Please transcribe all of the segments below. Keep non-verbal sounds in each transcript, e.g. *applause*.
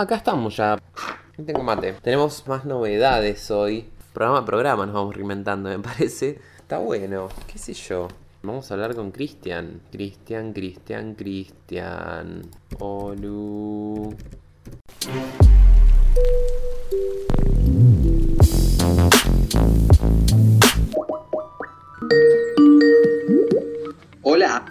acá estamos ya. Tengo mate. Tenemos más novedades hoy. Programa a programa nos vamos reinventando, me parece. Está bueno. ¿Qué sé yo? Vamos a hablar con Cristian. Cristian, Cristian, Cristian. Olu. Hola.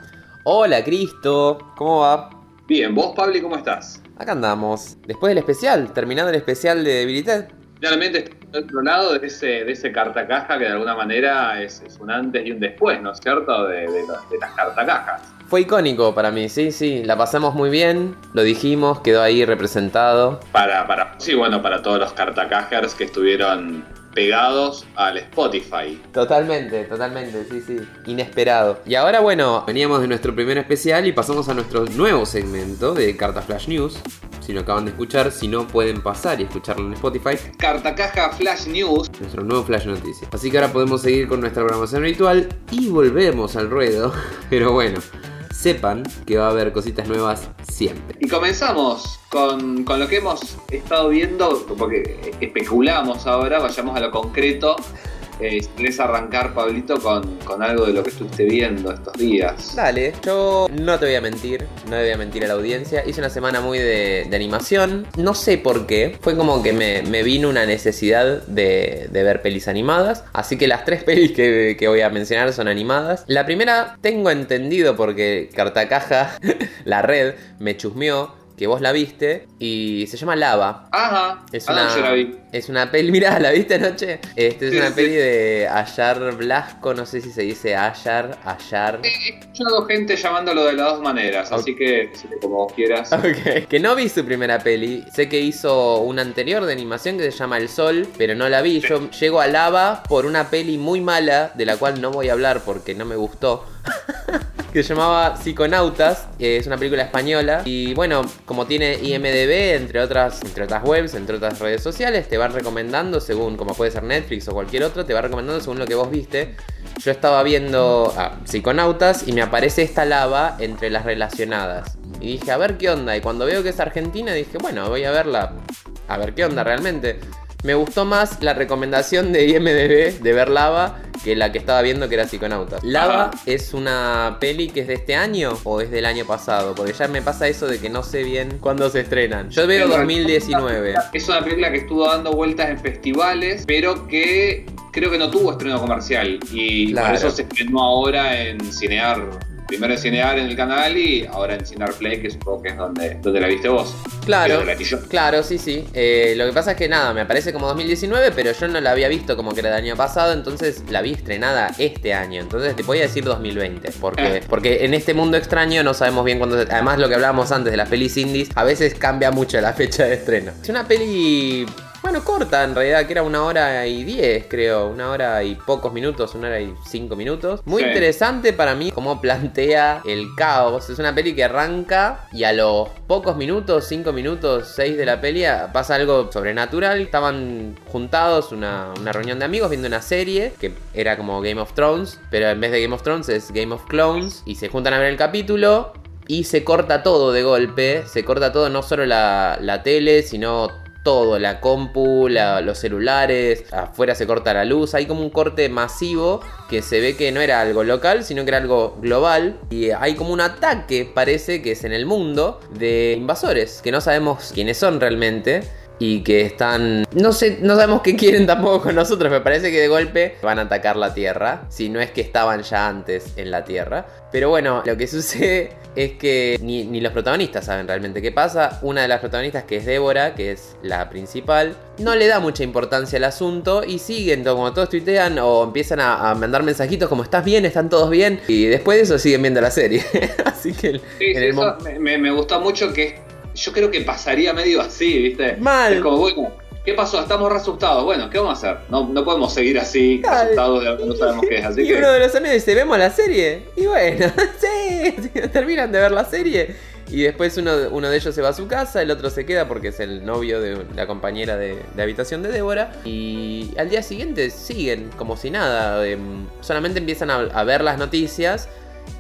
Hola, Cristo. ¿Cómo va? Bien, vos, Pablo, ¿cómo estás? Acá andamos. Después del especial, terminando el especial de Debilited. Realmente estoy al otro lado de ese, de ese cartacaja que de alguna manera es, es un antes y un después, ¿no es cierto? De, de las cartacajas. Fue icónico para mí, sí, sí. La pasamos muy bien, lo dijimos, quedó ahí representado. Para, para, sí, bueno, para todos los cartacajers que estuvieron pegados al Spotify. Totalmente, totalmente, sí, sí. Inesperado. Y ahora, bueno, veníamos de nuestro primer especial y pasamos a nuestro nuevo segmento de Carta Flash News. Si lo acaban de escuchar, si no, pueden pasar y escucharlo en Spotify. Cartacaja Flash News. Nuestro nuevo Flash Noticias. Así que ahora podemos seguir con nuestra programación habitual y volvemos al ruedo. *laughs* Pero bueno, sepan que va a haber cositas nuevas siempre. Y comenzamos con, con lo que hemos estado viendo, porque especulamos ahora, vayamos a lo concreto. Eh, arrancar, Pablito, con, con algo de lo que estuviste viendo estos días. Dale, yo no te voy a mentir, no le voy a mentir a la audiencia. Hice una semana muy de, de animación. No sé por qué. Fue como que me, me vino una necesidad de, de ver pelis animadas. Así que las tres *laughs* pelis que, que voy a mencionar son animadas. La primera tengo entendido porque Cartacaja, *laughs* la red, me chusmeó que vos la viste y se llama Lava. Ajá, Es anoche una, la vi. es una peli, *laughs* mirá, ¿la viste anoche? Este es Sí, una sí. peli de Ayar Blasco, no sé si se dice Ayar, Ayar. He escuchado gente llamándolo de las dos maneras, así que como vos quieras. *laughs* Ok. Que no vi su primera peli. Sé que hizo una anterior de animación que se llama El Sol, pero no la vi. Yo llego a Lava por una peli muy mala, de la cual no voy a hablar porque no me gustó. *laughs* que se llamaba Psiconautas, es una película española. Y bueno, como tiene IMDB, entre otras, entre otras webs, entre otras redes sociales, te van recomendando según, como puede ser Netflix o cualquier otro, te va recomendando según lo que vos viste. Yo estaba viendo ah, Psiconautas y me aparece esta lava entre las relacionadas. Y dije, a ver qué onda. Y cuando veo que es argentina, dije, bueno, voy a verla. A ver qué onda realmente. Me gustó más la recomendación de IMDB de ver Lava que la que estaba viendo que era Psiconautas. Lava Ajá. es una peli que es de este año o es del año pasado. Porque ya me pasa eso de que no sé bien cuándo se estrenan. Yo veo 2019. Es una película que estuvo dando vueltas en festivales, pero que creo que no tuvo estreno comercial. Y Claro. por eso se estrenó ahora en Cinear. Primero en Cinear en el canal y ahora en Cinear Play, que supongo que es donde, donde la viste vos. Claro, claro, sí, sí. Eh, lo que pasa es que nada, me aparece como 2019, pero yo no la había visto como que era del año pasado, entonces la vi estrenada este año. Entonces te podía decir 2020, porque, Eh. porque en este mundo extraño no sabemos bien cuándo. se- Además, lo que hablábamos antes de las pelis indies, a veces cambia mucho la fecha de estreno. Es una peli. Bueno, corta en realidad, que era una hora y diez, creo. Una hora y pocos minutos, una hora y cinco minutos. Muy Sí. interesante para mí cómo plantea el caos. Es una peli que arranca y a los pocos minutos, 5 minutos, 6 de la peli, pasa algo sobrenatural. Estaban juntados, una, una reunión de amigos, viendo una serie que era como Game of Thrones, pero en vez de Game of Thrones es Game of Clones. Y se juntan a ver el capítulo y se corta todo de golpe. Se corta todo, no solo la, la tele, sino todo, la compu, los celulares, afuera se corta la luz, hay como un corte masivo que se ve que no era algo local, sino que era algo global y hay como un ataque, parece que es en el mundo, de invasores, que no sabemos quiénes son realmente. Y que están. No sé, no sabemos qué quieren tampoco con nosotros. Me parece que de golpe van a atacar la Tierra. Si no es que estaban ya antes en la Tierra. Pero bueno, lo que *laughs* sucede es que ni, ni los protagonistas saben realmente qué pasa. Una de las protagonistas, que es Débora, que es la principal, no le da mucha importancia al asunto y siguen, como todos tuitean o empiezan a, a mandar mensajitos como ¿estás bien? ¿Están todos bien? Y después de eso siguen viendo la serie. *laughs* Así que Sí, en sí, el eso me- me gustó mucho que yo creo que pasaría medio así, ¿viste? Mal. Es como, bueno, ¿qué pasó? Estamos re asustados. Bueno, ¿qué vamos a hacer? No, no podemos seguir así, Dale. asustados de algo que no sabemos qué es. Así Y que, uno de los amigos dice, ¿vemos la serie? Y bueno, *laughs* sí, *laughs* terminan de ver la serie. Y después uno, uno de ellos se va a su casa, el otro se queda porque es el novio de la compañera de, de habitación de Débora. Y al día siguiente siguen como si nada. em, solamente empiezan a, a ver las noticias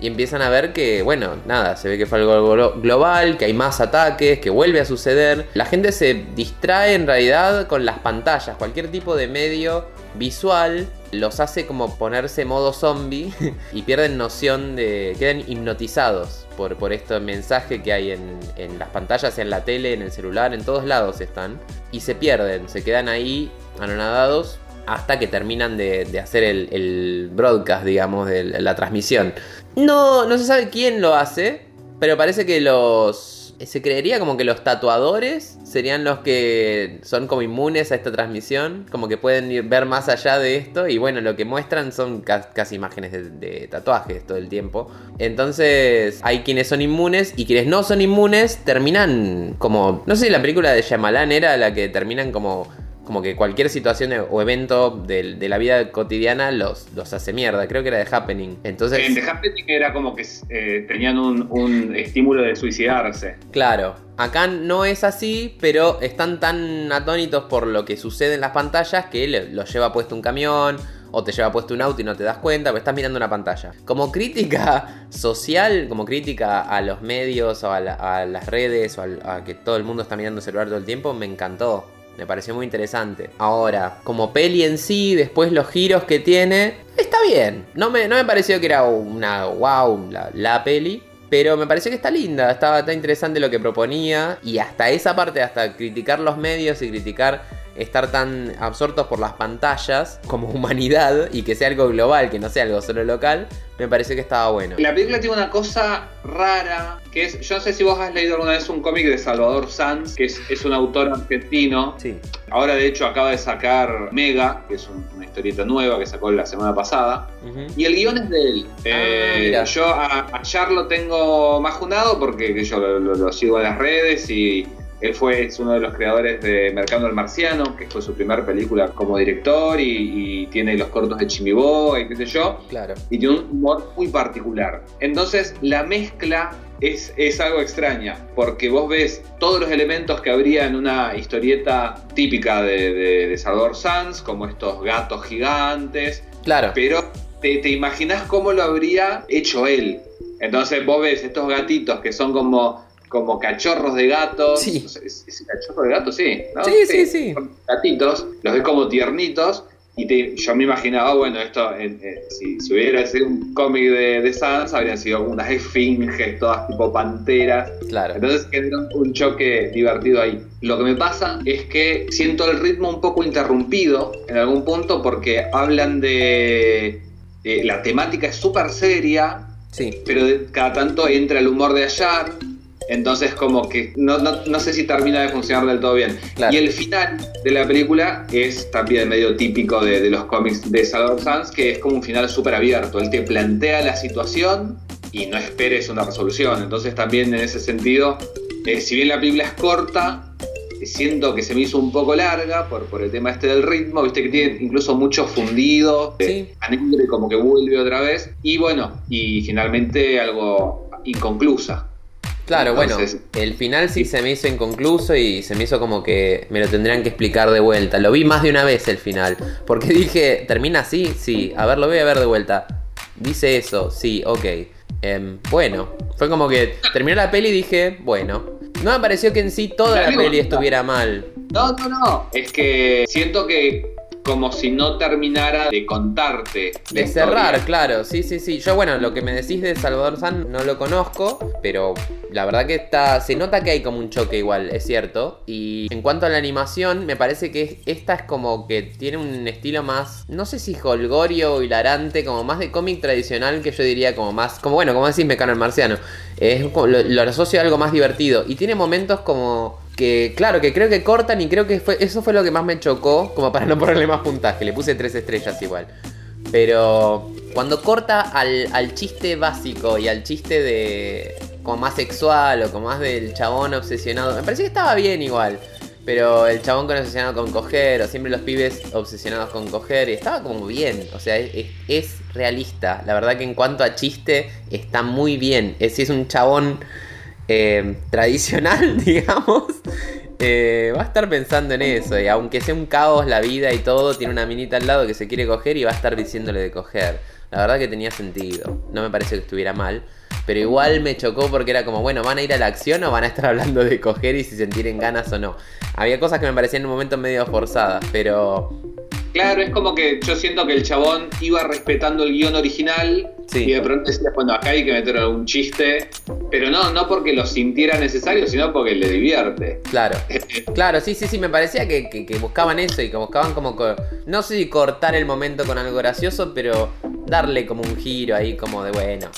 y empiezan a ver que, bueno, nada, se ve que fue algo glo- global, que hay más ataques, que vuelve a suceder. La gente se distrae en realidad con las pantallas, cualquier tipo de medio visual los hace como ponerse modo zombie *laughs* y pierden noción de. quedan hipnotizados por, por este mensaje que hay en, en las pantallas, en la tele, en el celular, en todos lados están. Y se pierden, se quedan ahí anonadados hasta que terminan de, hacer el, broadcast, digamos, de la transmisión. No, no se sabe quién lo hace, pero parece que los... Se creería como que los tatuadores serían los que son como inmunes a esta transmisión, como que pueden ir- ver más allá de esto y bueno, lo que muestran son ca- casi imágenes de, de tatuajes todo el tiempo. Entonces hay quienes son inmunes y quienes no son inmunes terminan como... No sé la película de Shyamalan era la que terminan como como que cualquier situación o evento de, de la vida cotidiana los, los hace mierda. Creo que era de Happening. Entonces, En The Happening era como que eh, tenían un, un estímulo de suicidarse. claro, acá no es así, pero están tan atónitos por lo que sucede en las pantallas que los lleva puesto un camión. O te lleva puesto un auto y no te das cuenta, pero estás mirando una pantalla. Como crítica *laughs* social, como crítica a los medios o a, la- a las redes o al- a que todo el mundo está mirando el celular todo el tiempo, me encantó. Me pareció muy interesante. Ahora, como peli en sí, después los giros que tiene, está bien. No me, no me pareció que era una wow la, la peli. Pero me pareció que está linda, estaba tan interesante lo que proponía. Y hasta esa parte, hasta criticar los medios y criticar estar tan absortos por las pantallas como *laughs* humanidad y que sea algo global, que no sea algo solo local, me pareció que estaba bueno. La película tiene una cosa rara, que es, yo no sé si vos has leído alguna vez un cómic de Salvador Sanz, que es, es un autor argentino. Sí. Ahora de hecho acaba de sacar Mega, que es un- una historieta nueva que sacó la semana pasada. Y el guion es de él. Eh, Ah, mira. yo a, a Char lo tengo majunado porque que yo lo, lo- lo sigo en las redes y él fue es uno de los creadores de Mercado del Marciano, que fue su primera película como director y, y tiene los cortos de Chimiboga y qué sé yo. Claro. Y tiene un humor muy particular. Entonces la mezcla es, es algo extraña, porque vos ves todos los elementos que habría en una historieta típica de, de, de Salvador Sanz, como estos gatos gigantes, Claro. pero te, te imaginas cómo lo habría hecho él. Entonces vos ves estos gatitos que son como, como cachorros de gatos. Sí. ¿Es, es cachorro de gatos? Sí. ¿no? Sí, sí, sí. Son gatitos, los ves como tiernitos. Y te- yo me imaginaba, bueno, esto, en- en- si, si hubiera sido un cómic de, de Sans, habrían sido unas esfinges, todas tipo panteras. Claro. Entonces genera un choque divertido ahí. Lo que me pasa es que siento el ritmo un poco interrumpido en algún punto porque hablan de... de- la temática es súper seria, Sí. pero de- cada tanto entra el humor de Ayar. Entonces como que no, no, no sé si termina de funcionar del todo bien. Claro. Y el final de la película es también medio típico de, de los cómics de Salvador Sanz, que es como un final súper abierto. Él te plantea la situación y no esperes una resolución. Entonces también en ese sentido, eh, si bien la película es corta, siento que se me hizo un poco larga por, por el tema este del ritmo, viste que tiene incluso mucho fundido, Sí. eh, alegre, como que vuelve otra vez. Y bueno, y finalmente algo inconclusa. Claro, Entonces- bueno, el final sí se me hizo inconcluso y se me hizo como que me lo tendrían que explicar de vuelta. Lo vi más de una vez el final, porque *laughs* dije, ¿termina así? Sí, a ver, lo voy a ver de vuelta. Dice eso, sí, ok. Em, bueno, fue como que terminó la peli y dije, bueno. No me pareció que en sí toda la peli estuviera mal. No, no, no. Es que siento que como si no terminara de contarte. De cerrar, historia. claro, sí, sí, sí. Yo, bueno, lo que me decís de Salvador San no lo conozco, pero la verdad que está. Se nota que hay como un choque igual, es cierto. Y en cuanto a la animación, me parece que esta es como que tiene un estilo más. No sé si holgorio o hilarante, como más de cómic tradicional que yo diría como más. Como bueno, como decís Mecano el Marciano. Es como- lo, lo asocio a algo más divertido. Y tiene momentos como. Que claro, que creo que cortan y creo que eso fue lo que más me chocó, como para no ponerle más puntaje, le puse tres estrellas igual. Pero cuando corta al, chiste básico y al chiste de como más sexual o como más del chabón obsesionado, me pareció que estaba bien igual. Pero el chabón con obsesionado con coger, o siempre los pibes obsesionados con coger, y estaba como bien. O sea, es, realista. La verdad que en cuanto a chiste, está muy bien. Es, es un chabón eh, tradicional, *laughs* digamos, eh, va a estar pensando en eso. Y aunque sea un caos la vida y todo, tiene una minita al lado que se quiere coger y va a estar diciéndole de coger. la verdad que tenía sentido. No me pareció que estuviera mal. Pero igual me chocó porque era como, bueno, ¿van a ir a la acción o van a estar hablando de coger y si sentir ganas o no? Había cosas que me parecían en un momento medio forzadas, pero Claro, es como que yo siento que el chabón iba respetando el guion original Sí. y de pronto decía, bueno, acá hay que meter algún chiste, pero no, no porque lo sintiera necesario, sino porque le divierte. Claro, *laughs* claro, sí, sí, sí, me parecía que, que- que buscaban eso y que buscaban como, co- no sé si cortar el momento con algo gracioso, pero darle como un giro ahí como de, bueno,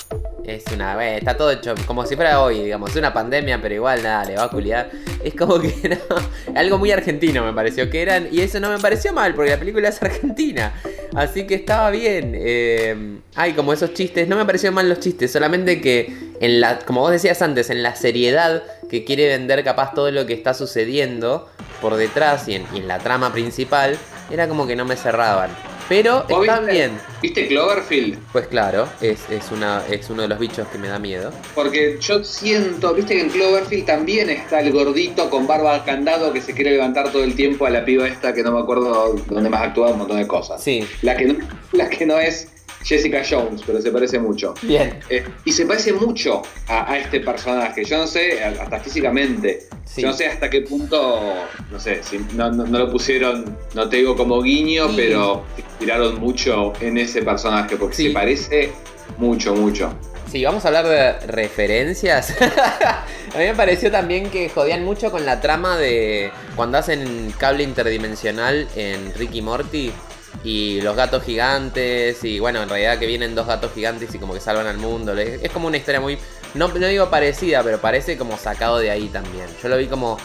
es una, bueno, está todo hecho como si fuera hoy, digamos, es una pandemia, pero igual nada, le va a culiar. Es como que *laughs* no, algo muy argentino me pareció que eran, y eso no me pareció mal, porque la película es argentina, así que estaba bien. eh, ay, como esos chistes, no me parecieron mal los chistes, solamente que en la, como vos decías antes, en la seriedad que quiere vender capaz todo lo que está sucediendo por detrás y en la trama principal, era como que no me cerraban. Pero ¿Vos están viste- bien. ¿Viste Cloverfield? Pues claro, es, es, una, es uno de los bichos que me da miedo. Porque yo siento, viste que en Cloverfield también está el gordito con barba al candado que se quiere levantar todo el tiempo a la piba esta que no me acuerdo dónde más actúa un montón de cosas. Sí, La que no, la que no es Jessica Jones, pero se parece mucho. bien. Eh, y se parece mucho a, a este personaje. Yo no sé, hasta físicamente. Sí. Yo no sé hasta qué punto, no sé, si no, no- no lo pusieron, no te digo como guiño, Sí. pero tiraron mucho en ese personaje, porque Sí. se parece mucho, mucho. Sí, vamos a hablar de referencias. *laughs* a mí me pareció también que jodían mucho con la trama de cuando hacen cable interdimensional en Ricky Morty y los gatos gigantes y bueno, en realidad que vienen dos gatos gigantes y como que salvan al mundo. Es como una historia muy, no, no digo parecida, pero parece como sacado de ahí también. Yo lo vi como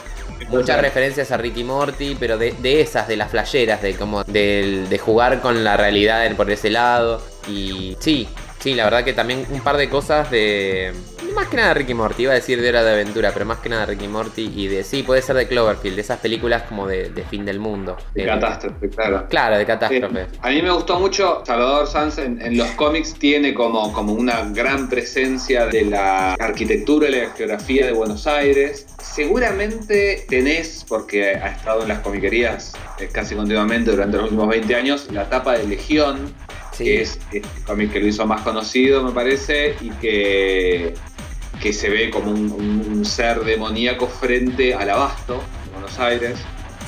muchas referencias a Ricky Morty, pero de, de esas, de las flasheras, de como del- de jugar con la realidad por ese lado. Y sí, sí, la verdad que también un par de cosas de. Más que nada de Ricky Morty, iba a decir de Hora de Aventura, pero más que nada de Ricky Morty y de. Sí, puede ser de Cloverfield, de esas películas como de, de fin del mundo. De Eh, catástrofe, claro. Claro, de catástrofe. A mí me gustó mucho, Salvador Sanz en, en los cómics tiene como, como una gran presencia de la arquitectura y la geografía de Buenos Aires. Seguramente tenés, porque ha estado en las comiquerías eh, casi continuamente durante los últimos 20 años, la tapa de Legión, Sí. que es el cómic que lo hizo más conocido, me parece, y que, que se ve como un, un ser demoníaco frente al abasto de Buenos Aires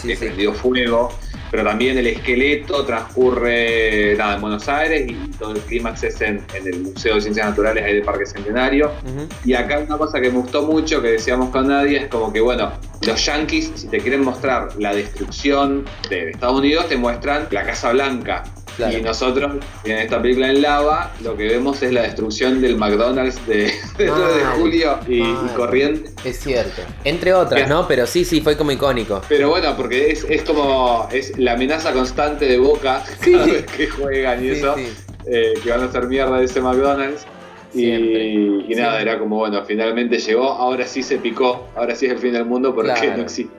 Sí, que sí. prendió fuego, pero también el esqueleto transcurre nada, en Buenos Aires y todo el clímax es en, en el Museo de Ciencias Naturales ahí del Parque Centenario. Y acá una cosa que me gustó mucho, que decíamos con Nadia, es como que, bueno, los yankees, si te quieren mostrar la destrucción de Estados Unidos, te muestran la Casa Blanca. Claro. Y nosotros, en esta película en lava, lo que vemos es la destrucción del McDonald's de, de 9 de julio y, y mal. Corrientes. Es cierto. Entre otras. ¿no? Pero sí, sí, fue como icónico. Pero bueno, porque es, es como es la amenaza constante de Boca Sí. cada vez que juegan y Sí, eso, sí. eh, que van a hacer mierda de ese McDonald's. Y, Siempre. y nada, Siempre. era como, bueno, finalmente llegó, ahora sí se picó, ahora sí es el fin del mundo porque Claro. no existe.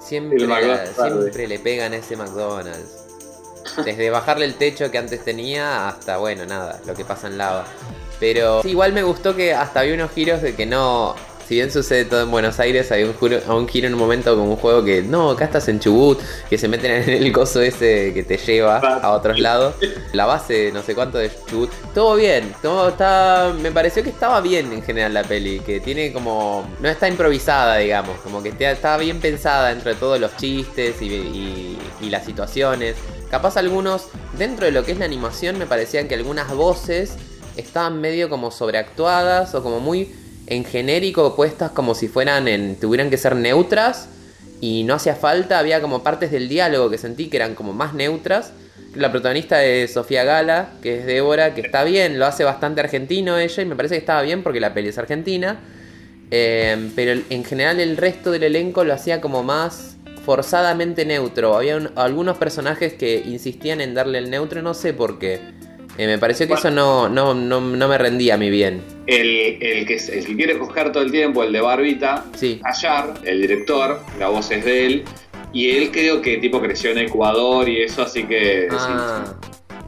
Siempre, El McDonald's tarde. siempre le pegan a ese McDonald's. Desde bajarle el techo que antes tenía hasta, bueno, nada, lo que pasa en lava. Pero igual me gustó que hasta había unos giros de que no. Si bien sucede todo en Buenos Aires, hay un, juro- un giro en un momento como un juego que no, acá estás en Chubut, que se meten en el coso ese que te lleva a otros lados. La base, no sé cuánto de Chubut. Todo bien, todo está. Me pareció que estaba bien en general la peli, que tiene como. No está improvisada, digamos, como que está, bien pensada dentro de todos los chistes y, y- y las situaciones. Capaz algunos, dentro de lo que es la animación, me parecían que algunas voces estaban medio como sobreactuadas o como muy en genérico puestas como si fueran en. tuvieran que ser neutras y no hacía falta, había como partes del diálogo que sentí que eran como más neutras. La protagonista es Sofía Gala, que es Débora, que está bien, lo hace bastante argentino ella y me parece que estaba bien porque la peli es argentina. Eh, pero en general el resto del elenco lo hacía como más forzadamente neutro. Había un- algunos personajes que insistían en darle el neutro, no sé por qué. Eh, me pareció que eso no, no, no, no me rendía a mí bien. El, el que, el que quiere coger todo el tiempo, el de Barbita, Sí. Ayar, el director, la voz es de él. Y él creo que tipo creció en Ecuador y eso, así que Ah,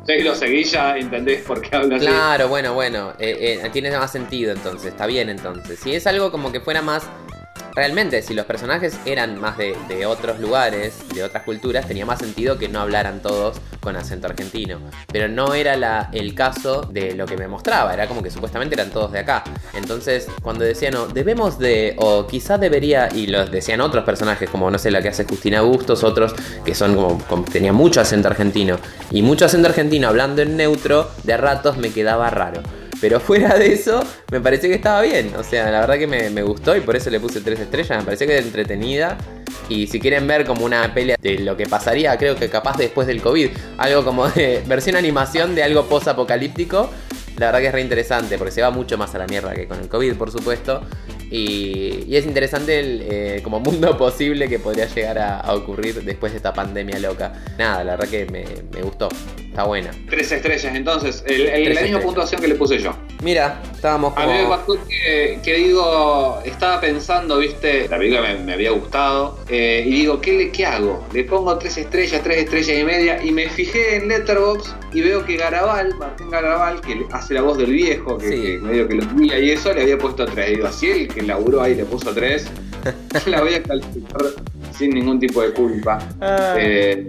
si, si lo seguís ya entendés por qué habla así. claro, bueno, bueno. eh, eh, tiene más sentido entonces, está bien entonces. Si es algo como que fuera más realmente, si los personajes eran más de, otros lugares, de otras culturas, tenía más sentido que no hablaran todos con acento argentino. Pero no era el caso de lo que me mostraba, era como que supuestamente eran todos de acá. Entonces, cuando decían, no, debemos de, o quizás debería, y los decían otros personajes, como no sé, la que hace Justina Bustos, otros que son como, como tenía mucho acento argentino, y mucho acento argentino hablando en neutro, de ratos me quedaba raro. Pero fuera de eso, me pareció que estaba bien. O sea, la verdad que me, me gustó y por eso le puse tres estrellas. Me pareció que era entretenida. Y si quieren ver como una pelea de lo que pasaría, creo que capaz después del COVID, algo como de *laughs* versión animación de algo post-apocalíptico, la verdad que es re interesante porque se va mucho más a la mierda que con el COVID, por supuesto. Y, y es interesante el eh, como mundo *laughs* posible que podría llegar a, a, ocurrir después de esta pandemia loca. Nada, la verdad que me, me gustó. Está buena. Tres estrellas, entonces. El, el, la misma puntuación que le puse yo. Mira, estábamos como... A mí me pasó que, que digo, estaba pensando, viste, la película me, me había gustado. Eh, y digo, ¿qué, ¿qué hago? Le pongo tres estrellas, tres estrellas y media. Y me fijé en Letterboxd y veo que Garabal, Martín Garabal, que hace la voz del viejo, que, sí. que medio que lo guía y eso, le había puesto tres. Digo, así él que laburó ahí le puso tres, *laughs* la voy a calificar sin ningún tipo de culpa. Ah. Eh,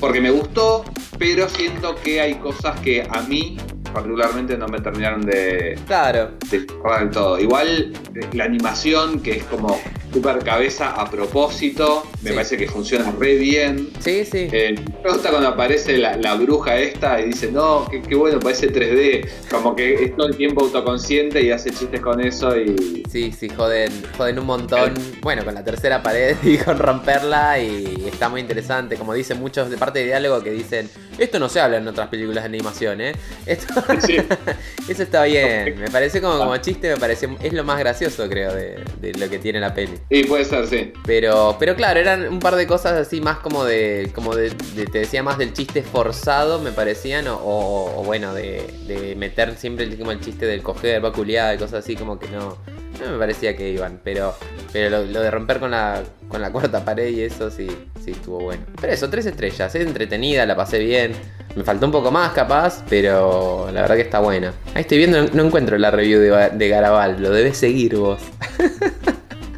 porque me gustó, pero siento que hay cosas que a mí particularmente no me terminaron de, claro. de del todo. Igual la animación, que es como super cabeza a propósito, me sí. parece que funciona re bien. Sí, sí. Eh, me gusta cuando aparece la, la, bruja esta y dice, no, qué, qué, bueno, parece 3D. Como que es todo el tiempo autoconsciente y hace chistes con eso y... Sí, sí, joden, joden un montón. Eh. Bueno, con la tercera pared *laughs* y con romperla y está muy interesante. Como dicen muchos de parte de diálogo que dicen, esto no se habla en otras películas de animación, ¿eh? Esto... Sí. *laughs* Eso está bien. Me parece como, como chiste, me parece. Es lo más gracioso, creo, de, de, lo que tiene la peli. Sí, puede ser, sí. Pero, pero claro, eran un par de cosas así más como de. como de, de te decía más del chiste forzado, me parecían. O, o, o bueno, de, de, meter siempre el, como el chiste del coger, vaculeada y cosas así, como que no. No me parecía que iban, pero, pero lo, de romper con la, con la *laughs* cuarta pared y eso sí, sí estuvo bueno. Pero eso, tres estrellas, es entretenida, la pasé bien. Me faltó un poco más capaz, pero la verdad que está buena. Ahí estoy viendo, no, no encuentro la review de, de Garabal, lo debes seguir vos. *laughs*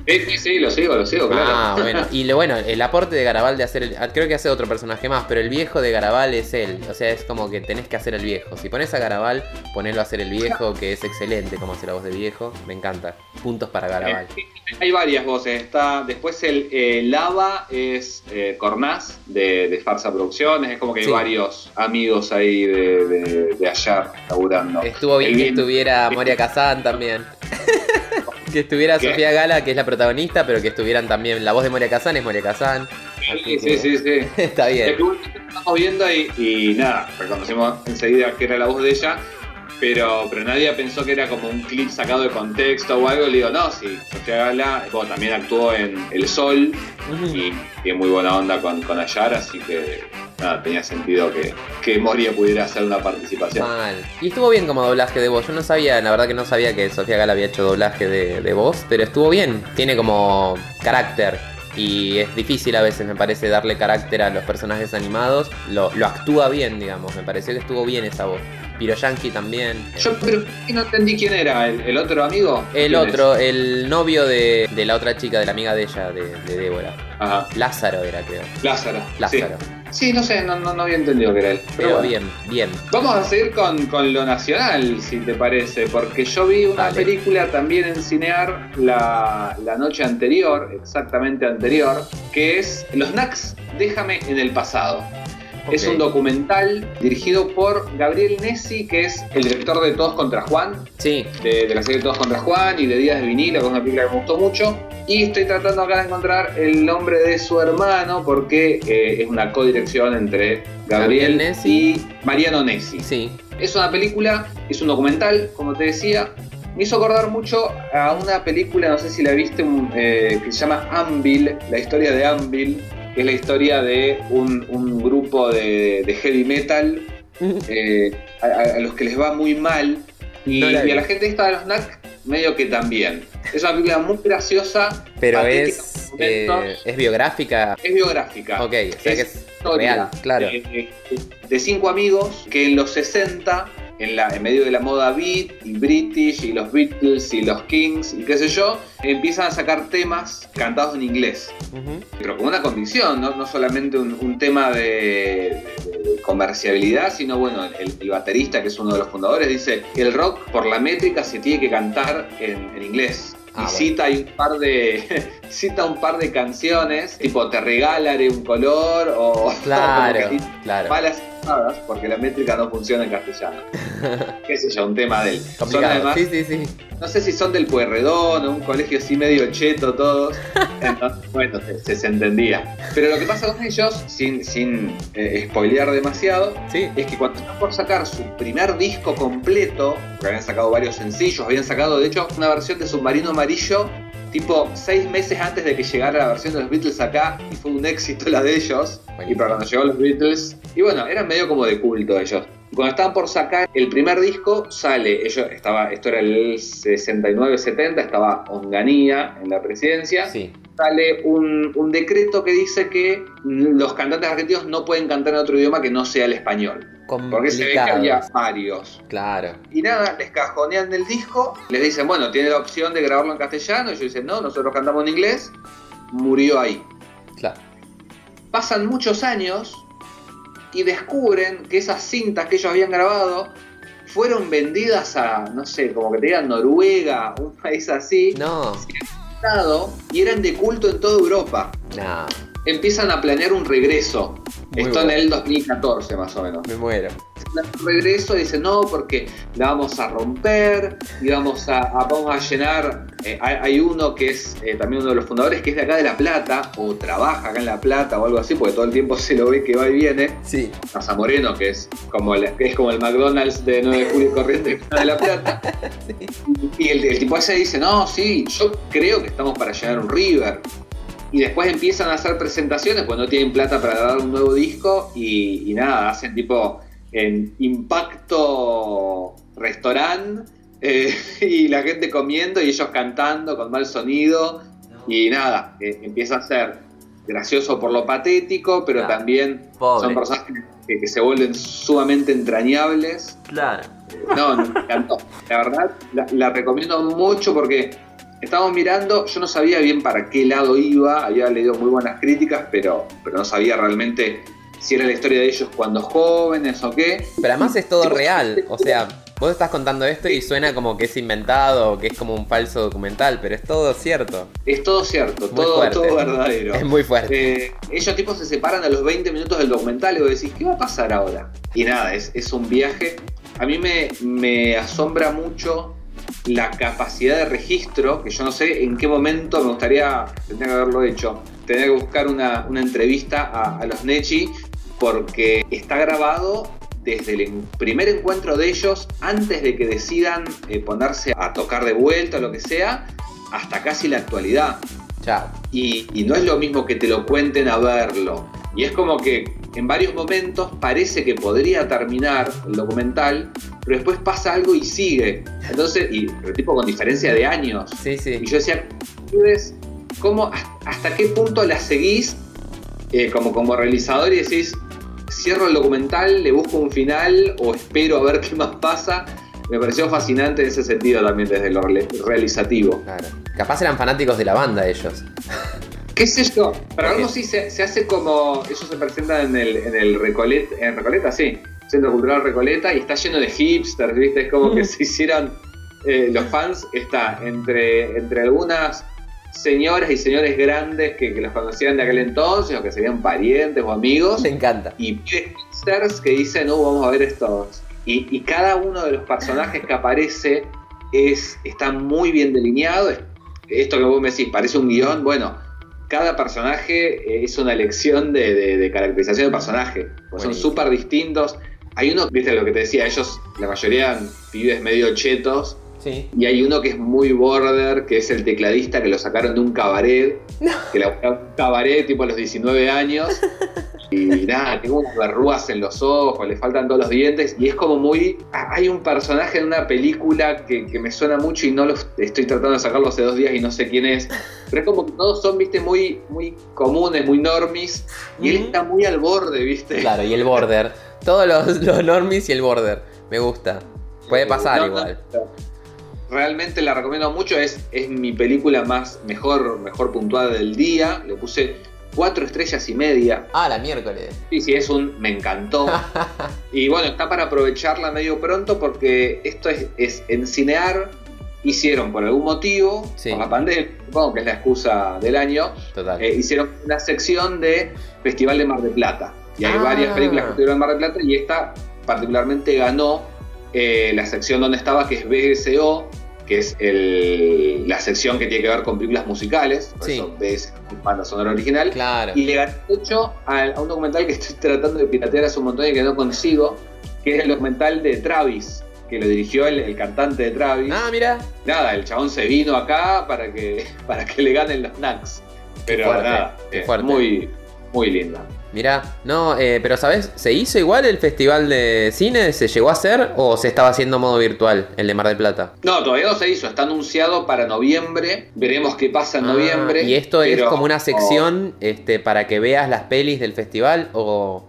Sí, sí, sí, lo sigo, lo sigo, claro. Ah, bueno, y lo bueno, el aporte de Garabal de hacer el. Creo que hace otro personaje más, pero el viejo de Garabal es él. O sea, es como que tenés que hacer el viejo. Si pones a Garabal, ponelo a hacer el viejo, que es excelente como hace la voz de viejo. Me encanta. Puntos para Garabal. Eh, hay varias voces. Está. Después el eh, Lava es eh, Cornaz de, de, Farsa Producciones. Es como que hay sí. varios amigos ahí de, de, de allá laburando. Estuvo bien el que estuviera *laughs* Moria Kazan también. *laughs* que estuviera ¿Qué? Sofía Gala, que es la protagonista, pero que estuvieran también. La voz de Moria Kazan es Moria Kazan. Sí, sí, sí, sí, *laughs* Está bien. Estamos viendo y, y, nada, reconocimos enseguida que era la voz de ella, pero, pero nadie pensó que era como un clip sacado de contexto o algo. Le digo, no, sí, Sofía Gala bueno, también actuó en El Sol uh -huh. y tiene muy buena onda con, con Ayar, así que nada, tenía sentido que, que Moria pudiera hacer una participación. Mal. Y estuvo bien como doblaje de voz. Yo no sabía, la verdad que no sabía que Sofía Gala había hecho doblaje de, de voz, pero estuvo bien. Tiene como carácter. Y es difícil a veces, me parece, darle carácter a los personajes animados. Lo, lo actúa bien, digamos. Me pareció que estuvo bien esa voz. Piroyanqui también. Yo pero no entendí quién era, ¿el, el otro amigo? El otro, es? el novio de, de, la otra chica, de la amiga de ella, de, de Débora. Ajá. Lázaro era, creo. Lázaro. Lázaro. Sí. Sí, no sé, no, no, no, había entendido que era él. Pero, pero bueno. bien, bien. Vamos a seguir con, con, lo nacional, si te parece, porque yo vi una película también en Cinear la, la noche anterior, exactamente anterior, que es Los Knacks, Déjame en el pasado. Okay. Es un documental dirigido por Gabriel Nessi, que es el director de Todos contra Juan. Sí. De, de, la serie Todos contra Juan y de Días de Vinilo, que es una película que me gustó mucho. Y estoy tratando acá de encontrar el nombre de su hermano, porque eh, es una codirección entre Gabriel, Gabriel Nessi. y Mariano Nessi. Sí. Es una película, es un documental, como te decía. Me hizo acordar mucho a una película, no sé si la viste, eh, que se llama Anvil, la historia de Anvil, que es la historia de un, un grupo de, de, heavy metal *laughs* eh, a, a, los que les va muy mal y, no y a la gente esta de los NAC medio que también. Es una película muy graciosa. Pero es, eh, es biográfica. Es biográfica. Ok, o sea es que es real, claro. De, de, cinco amigos que en los 60 en, la, en medio de la moda beat y British y los Beatles y los Kings y qué sé yo, empiezan a sacar temas cantados en inglés. Pero con una condición, no, no solamente un, un tema de, de, comerciabilidad, sino bueno, el, el, baterista, que es uno de los fundadores, dice que el rock por la métrica se tiene que cantar en, en inglés. Ah, y cita bueno. un par de *laughs* cita un par de canciones tipo te regalaré un color o *laughs* claro, claro. malas porque la métrica no funciona en castellano. *laughs* Qué sé yo, un tema del. Son además, sí, sí, sí. No sé si son del Pueyrredón o un colegio así medio cheto todos. *laughs* Entonces, bueno, se, se, entendía. Pero lo que pasa con ellos, sin, sin eh, spoilear demasiado, sí. es que cuando están por sacar su primer disco completo, que habían sacado varios sencillos, habían sacado de hecho una versión de Submarino Amarillo tipo seis meses antes de que llegara la versión de los Beatles acá y fue un éxito la de ellos. Y para cuando llegó los Beatles, y bueno, eran medio como de culto ellos. Cuando estaban por sacar el primer disco, sale, ellos estaba, esto era el 69-70, estaba Onganía en la presidencia. Sí. Sale un, un decreto que dice que los cantantes argentinos no pueden cantar en otro idioma que no sea el español. Porque se ve que había varios. Claro. Y nada, les cajonean el disco, les dicen, bueno, tiene la opción de grabarlo en castellano. Y ellos dicen, no, nosotros cantamos en inglés. Murió ahí. Claro. Pasan muchos años y descubren que esas cintas que ellos habían grabado fueron vendidas a, no sé, como que te digan Noruega, un país así. No. Y eran de culto en toda Europa. Empiezan a planear un regreso. Muy Esto bueno. en el 2014 más o menos. Me muero. Un regreso dice no porque la vamos a romper y vamos a, a vamos a llenar. Eh, hay, hay, uno que es eh, también uno de los fundadores que es de acá de La Plata o trabaja acá en La Plata o algo así porque todo el tiempo se lo ve que va y viene. Sí. Casa Moreno que es como el, que es como el McDonald's de 9 de julio corriente *laughs* de La Plata. *laughs* sí. Y el, el tipo ese dice no sí yo creo que estamos para llenar un River y después empiezan a hacer presentaciones, pues no tienen plata para dar un nuevo disco y, y nada, hacen tipo en impacto restaurante eh, *laughs* y la gente comiendo y ellos cantando con mal sonido y nada, eh, empieza a ser gracioso por lo patético, pero claro. también Pobre. son personajes que, que, se vuelven sumamente entrañables. Claro. No, me encantó. La verdad, la, la recomiendo mucho porque estábamos mirando, yo no sabía bien para qué lado iba, había leído muy buenas críticas, pero, pero no sabía realmente si era la historia de ellos cuando jóvenes o qué. Pero además es todo real, o sea, vos estás contando esto y suena como que es inventado, que es como un falso documental, pero es todo cierto. Es todo cierto, todo, todo, *laughs* verdadero. Es muy fuerte. Eh, ellos tipos se separan a los 20 minutos del documental y vos decís, ¿qué va a pasar ahora? Y nada, es, es un viaje. A mí me, me asombra mucho la capacidad de registro, que yo no sé en qué momento me gustaría, tendría que haberlo hecho, tendría que buscar una, una entrevista a, a, los Nechi, porque está grabado desde el primer encuentro de ellos, antes de que decidan eh, ponerse a tocar de vuelta o lo que sea, hasta casi la actualidad. Chao. Y, y no es lo mismo que te lo cuenten a verlo. Y es como que en varios momentos parece que podría terminar el documental, pero después pasa algo y sigue. Entonces, y tipo con diferencia de años. Sí, sí. Y yo decía, ¿cómo, hasta qué punto la seguís eh, como, como realizador y decís, cierro el documental, le busco un final o espero a ver qué más pasa? Me pareció fascinante en ese sentido también desde lo realizativo. Claro. Capaz eran fanáticos de la banda ellos. ¿Qué sé yo? Pero algo sí se, se, hace como. Ellos se presentan en el, en el Recoleta, en Recoleta, sí. Centro Cultural Recoleta y está lleno de hipsters, ¿viste? Es como mm. que se hicieron. Eh, los fans está entre, entre algunas señoras y señores grandes que, que, los conocían de aquel entonces o que serían parientes o amigos. Me encanta. Y hipsters que dicen, no, vamos a ver estos. Y, y, cada uno de los personajes que aparece es, está muy bien delineado. Esto que vos me decís, parece un guion, bueno cada personaje es una elección de, de, de caracterización de personaje. Pues son súper distintos. Hay uno, viste lo que te decía, ellos, la mayoría eran pibes medio chetos. Sí. Y hay uno que es muy border, que es el tecladista que lo sacaron de un cabaret. No. Que la un cabaret tipo a los 19 años. *laughs* Y nada, *laughs* tiene unas verrugas en los ojos, le faltan todos los dientes. Y es como muy. Hay un personaje en una película que, que me suena mucho y no lo estoy tratando de sacarlo hace dos días y no sé quién es. Pero es como que todos son, viste, muy, muy comunes, muy normis. Y él está muy al borde, viste. Claro, y el border. Todos los, los normis y el border. Me gusta. Puede pasar No, no, igual. no. Realmente la recomiendo mucho, es, es mi película más mejor, mejor puntuada del día. Le puse cuatro estrellas y media. Ah, la miércoles. Sí, sí, es un me encantó. *laughs* y bueno, está para aprovecharla medio pronto porque esto es, es en Cinear. Hicieron por algún motivo, Sí. por la pandemia, supongo que es la excusa del año, Total. eh, hicieron una sección de Festival de Mar del Plata. Y hay Ah. varias películas que estuvieron en Mar del Plata y esta particularmente ganó eh, la sección donde estaba, que es BSO, que es el- la sección que tiene que ver con películas musicales, por Sí. eso BS, banda sonora original. claro. Y le ganó mucho a, a un documental que *laughs* estoy tratando de piratear hace un montón y que no consigo, que es el documental de Travis, que lo dirigió el, el cantante de Travis. Ah, mira. Nada, el chabón se vino acá para que, *laughs* para que le ganen los Knacks. Pero fuerte, nada, fuerte. muy, muy linda. Mira, no, eh, pero ¿sabes? ¿Se hizo igual el festival de cine? ¿Se llegó a hacer o se estaba haciendo modo virtual, el de Mar del Plata? No, todavía no se hizo, está anunciado para noviembre. Veremos qué pasa en Ah, noviembre. ¿Y esto es como una sección este, para que veas las pelis del festival o...?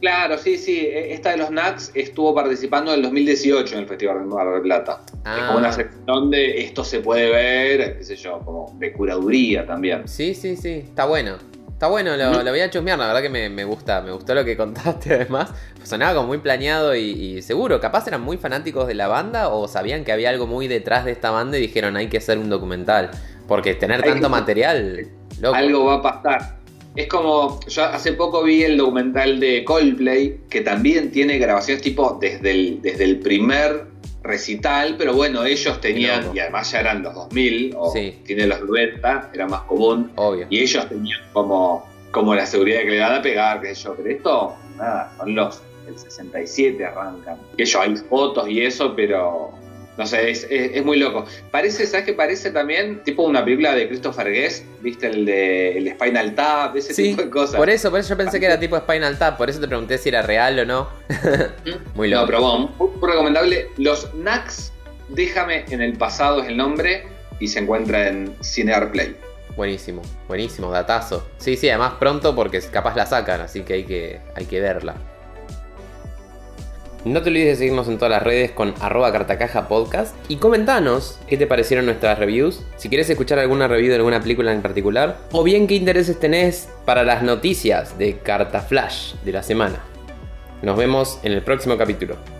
Claro, sí, sí. e- Esta de los Knacks estuvo participando en el 2018 en el Festival de Mar del Plata. Es Ah. como una sección de esto se puede ver, qué sé yo, como de curaduría también. Sí, sí, sí, está bueno. Está bueno, lo, voy a chusmear, la verdad que me, me gusta, me gustó lo que *laughs* contaste además. Sonaba como muy planeado y, y seguro, capaz eran muy fanáticos de la banda o sabían que había algo muy detrás de esta banda y dijeron hay que hacer un documental. Porque tener Hay tanto que- material, loco. Algo va a pasar. Es como, yo hace poco vi el documental de Coldplay, que también tiene grabaciones tipo desde el, desde el primer recital, pero bueno, ellos tenían, y además ya eran los 2000, o Sí. tiene los 90, era más común, Obvio. y ellos tenían como, como la seguridad que le dan a pegar, sé yo, pero esto, nada, son los, el 67 arrancan. Que yo hay fotos y eso, pero no sé, es, es- es muy loco. Parece, ¿sabes qué parece también? Tipo una película de Christopher Guest, ¿viste? El de el Spinal Tap, ese Sí, tipo de cosas. por eso, por eso yo pensé que era tipo Spinal Tap, por eso te pregunté si era real o no. *laughs* Muy loco. No, pero bueno, muy, muy recomendable. Los Knacks, déjame en el pasado es el nombre y se encuentra en Cinear Play. Buenísimo, buenísimo, datazo. Sí, sí, además pronto porque capaz la sacan, así que hay que, hay que verla. No te olvides de seguirnos en todas las redes con arroba cartacaja podcast y comentanos qué te parecieron nuestras reviews, si quieres escuchar alguna review de alguna película en particular, o bien qué intereses tenés para las noticias de Carta Flash de la semana. Nos vemos en el próximo capítulo.